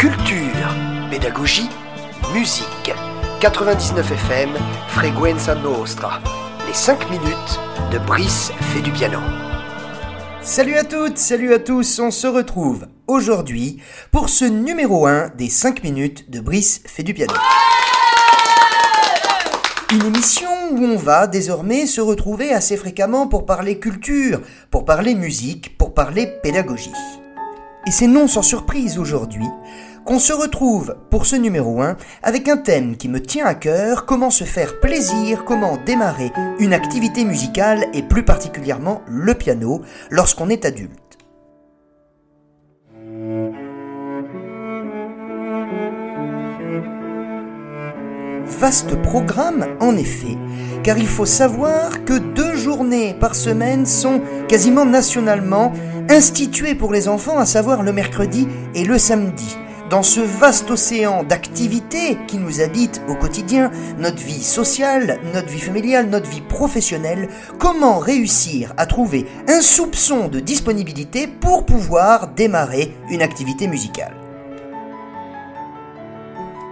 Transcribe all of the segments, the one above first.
Culture, pédagogie, musique. 99 FM, Freguenza Nostra. Les 5 minutes de Brice fait du piano. Salut à toutes, salut à tous, on se retrouve aujourd'hui pour ce numéro 1 des 5 minutes de Brice fait du piano. Une émission où on va désormais se retrouver assez fréquemment pour parler culture, pour parler musique, pour parler pédagogie. Et c'est non sans surprise aujourd'hui qu'on se retrouve pour ce numéro 1 avec un thème qui me tient à cœur, comment se faire plaisir, comment démarrer une activité musicale et plus particulièrement le piano lorsqu'on est adulte. Vaste programme en effet, car il faut savoir que deux journées par semaine sont quasiment nationalement instituées pour les enfants, à savoir le mercredi et le samedi dans ce vaste océan d'activités qui nous habite au quotidien, notre vie sociale, notre vie familiale, notre vie professionnelle, comment réussir à trouver un soupçon de disponibilité pour pouvoir démarrer une activité musicale?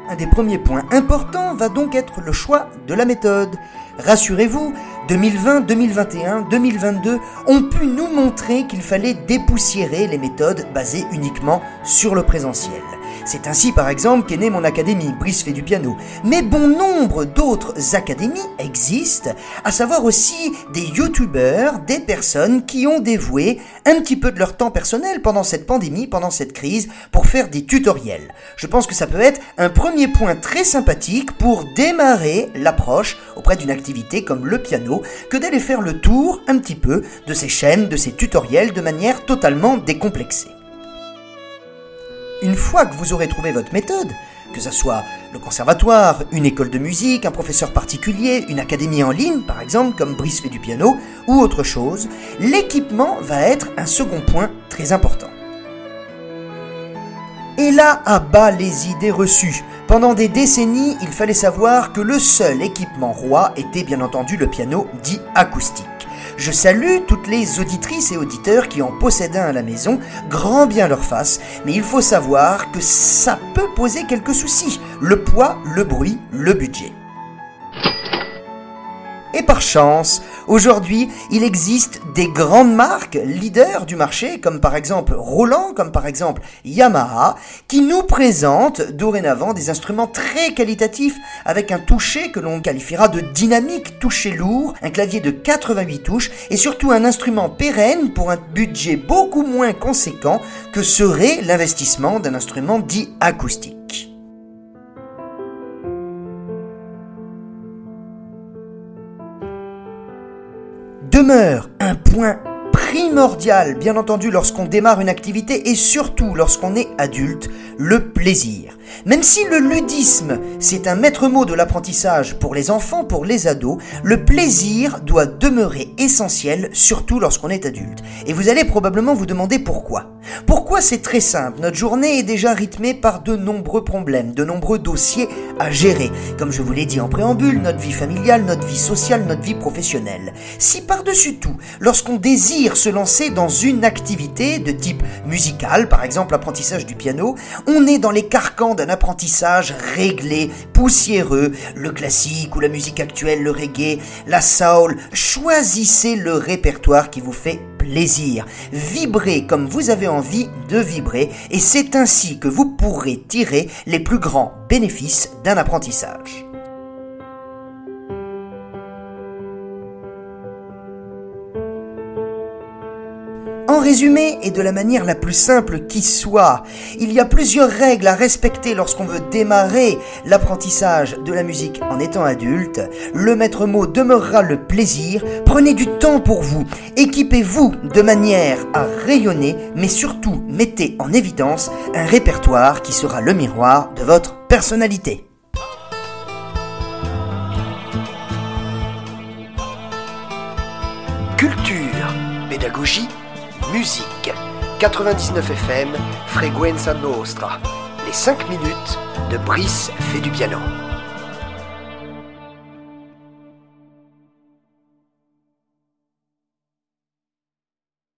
Un des premiers points importants va donc être le choix de la méthode. Rassurez-vous, 2020, 2021, 2022 ont pu nous montrer qu'il fallait dépoussiérer les méthodes basées uniquement sur le présentiel. C'est ainsi par exemple qu'est née mon académie, Brice fait du piano. Mais bon nombre d'autres académies existent, à savoir aussi des youtubeurs, des personnes qui ont dévoué un petit peu de leur temps personnel pendant cette pandémie, pendant cette crise, pour faire des tutoriels. Je pense que ça peut être un premier point très sympathique pour démarrer l'approche auprès d'une activité comme le piano, que d'aller faire le tour un petit peu de ces chaînes, de ces tutoriels de manière totalement décomplexée. Une fois que vous aurez trouvé votre méthode, que ce soit le conservatoire, une école de musique, un professeur particulier, une académie en ligne par exemple comme Brice fait du piano ou autre chose, l'équipement va être un second point très important. Et là, à bas les idées reçues. Pendant des décennies, il fallait savoir que le seul équipement roi était bien entendu le piano dit acoustique. Je salue toutes les auditrices et auditeurs qui en possèdent un à la maison, grand bien leur face, mais il faut savoir que ça peut poser quelques soucis. Le poids, le bruit, le budget. Et par chance, aujourd'hui, il existe des grandes marques leaders du marché, comme par exemple Roland, comme par exemple Yamaha, qui nous présentent dorénavant des instruments très qualitatifs avec un toucher que l'on qualifiera de dynamique, toucher lourd, un clavier de 88 touches et surtout un instrument pérenne pour un budget beaucoup moins conséquent que serait l'investissement d'un instrument dit acoustique. Demeure un point primordial, bien entendu, lorsqu'on démarre une activité et surtout lorsqu'on est adulte, le plaisir. Même si le ludisme, c'est un maître mot de l'apprentissage pour les enfants, pour les ados, le plaisir doit demeurer essentiel, surtout lorsqu'on est adulte. Et vous allez probablement vous demander pourquoi. Pourquoi c'est très simple Notre journée est déjà rythmée par de nombreux problèmes, de nombreux dossiers à gérer. Comme je vous l'ai dit en préambule, notre vie familiale, notre vie sociale, notre vie professionnelle. Si par-dessus tout, lorsqu'on désire se lancer dans une activité de type musical, par exemple l'apprentissage du piano, on est dans les carcans d'un apprentissage réglé, poussiéreux, le classique ou la musique actuelle, le reggae, la soul, choisissez le répertoire qui vous fait plaisir. Vibrez comme vous avez envie de vibrer et c'est ainsi que vous pourrez tirer les plus grands bénéfices d'un apprentissage. En résumé, et de la manière la plus simple qui soit, il y a plusieurs règles à respecter lorsqu'on veut démarrer l'apprentissage de la musique en étant adulte. Le maître mot demeurera le plaisir. Prenez du temps pour vous. Équipez-vous de manière à rayonner, mais surtout mettez en évidence un répertoire qui sera le miroir de votre personnalité. Culture, pédagogie musique. 99 FM, Freguenza Nostra. Les 5 minutes de Brice fait du piano.